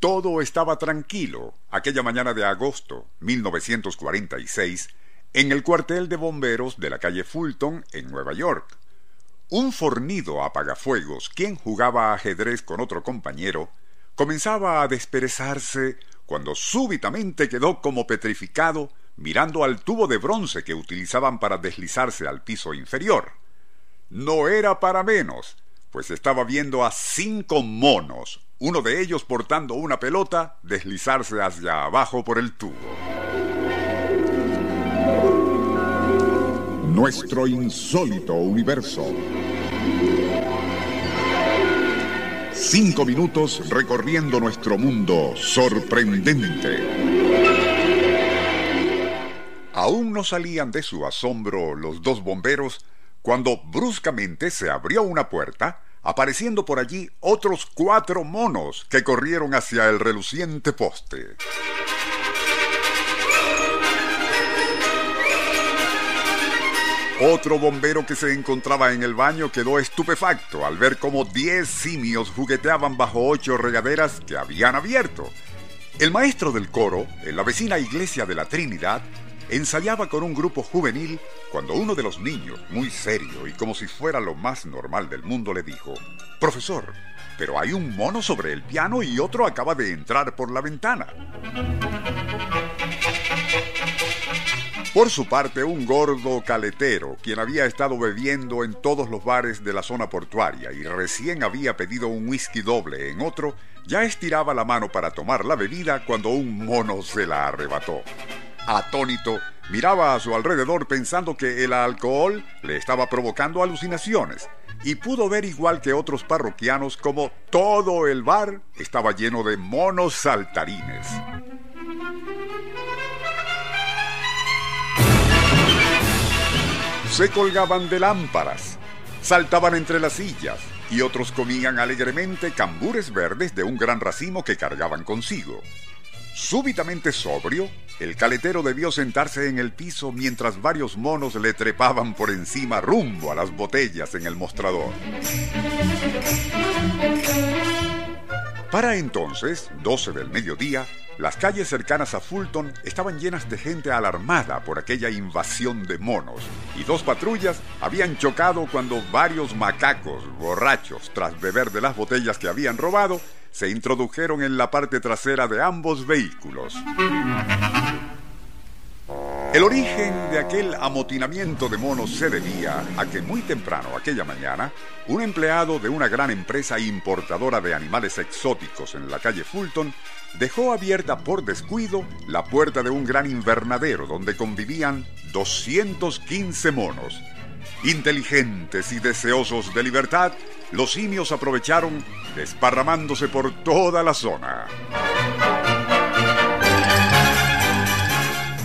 Todo estaba tranquilo aquella mañana de agosto 1946 en el cuartel de bomberos de la calle Fulton en Nueva York. Un fornido apagafuegos, quien jugaba ajedrez con otro compañero, comenzaba a desperezarse cuando súbitamente quedó como petrificado mirando al tubo de bronce que utilizaban para deslizarse al piso inferior. No era para menos, pues estaba viendo a cinco monos, uno de ellos portando una pelota, deslizarse hacia abajo por el tubo. Nuestro insólito universo. Cinco minutos recorriendo nuestro mundo sorprendente. Aún no salían de su asombro los dos bomberos cuando bruscamente se abrió una puerta apareciendo por allí otros cuatro monos que corrieron hacia el reluciente poste. Otro bombero que se encontraba en el baño quedó estupefacto al ver cómo diez simios jugueteaban bajo ocho regaderas que habían abierto. El maestro del coro, en la vecina iglesia de la Trinidad, ensayaba con un grupo juvenil cuando uno de los niños, muy serio y como si fuera lo más normal del mundo, le dijo, Profesor, pero hay un mono sobre el piano y otro acaba de entrar por la ventana. Por su parte, un gordo caletero, quien había estado bebiendo en todos los bares de la zona portuaria y recién había pedido un whisky doble en otro, ya estiraba la mano para tomar la bebida cuando un mono se la arrebató. Atónito, miraba a su alrededor pensando que el alcohol le estaba provocando alucinaciones y pudo ver igual que otros parroquianos como todo el bar estaba lleno de monos saltarines. Se colgaban de lámparas, saltaban entre las sillas y otros comían alegremente cambures verdes de un gran racimo que cargaban consigo. Súbitamente sobrio, el caletero debió sentarse en el piso mientras varios monos le trepaban por encima rumbo a las botellas en el mostrador. Para entonces, 12 del mediodía, las calles cercanas a Fulton estaban llenas de gente alarmada por aquella invasión de monos, y dos patrullas habían chocado cuando varios macacos borrachos, tras beber de las botellas que habían robado, se introdujeron en la parte trasera de ambos vehículos. El origen de aquel amotinamiento de monos se debía a que muy temprano aquella mañana, un empleado de una gran empresa importadora de animales exóticos en la calle Fulton dejó abierta por descuido la puerta de un gran invernadero donde convivían 215 monos. Inteligentes y deseosos de libertad, los simios aprovecharon desparramándose por toda la zona.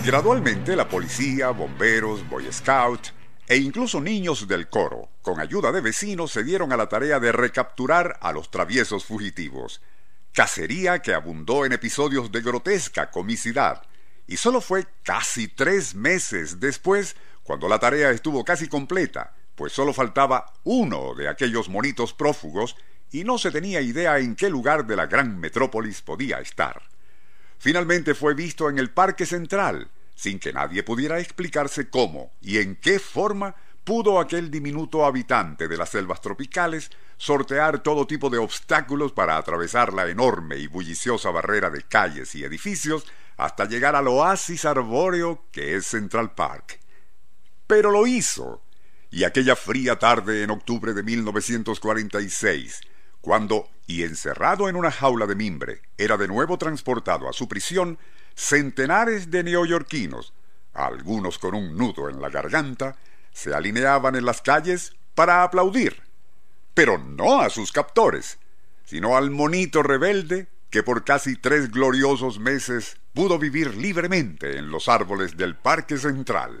Gradualmente la policía, bomberos, boy scouts e incluso niños del coro, con ayuda de vecinos, se dieron a la tarea de recapturar a los traviesos fugitivos. Cacería que abundó en episodios de grotesca comicidad. Y solo fue casi tres meses después cuando la tarea estuvo casi completa, pues solo faltaba uno de aquellos monitos prófugos y no se tenía idea en qué lugar de la gran metrópolis podía estar. Finalmente fue visto en el Parque Central, sin que nadie pudiera explicarse cómo y en qué forma pudo aquel diminuto habitante de las selvas tropicales sortear todo tipo de obstáculos para atravesar la enorme y bulliciosa barrera de calles y edificios hasta llegar al oasis arbóreo que es Central Park. Pero lo hizo, y aquella fría tarde en octubre de 1946, cuando, y encerrado en una jaula de mimbre, era de nuevo transportado a su prisión, centenares de neoyorquinos, algunos con un nudo en la garganta, se alineaban en las calles para aplaudir, pero no a sus captores, sino al monito rebelde que por casi tres gloriosos meses pudo vivir libremente en los árboles del Parque Central.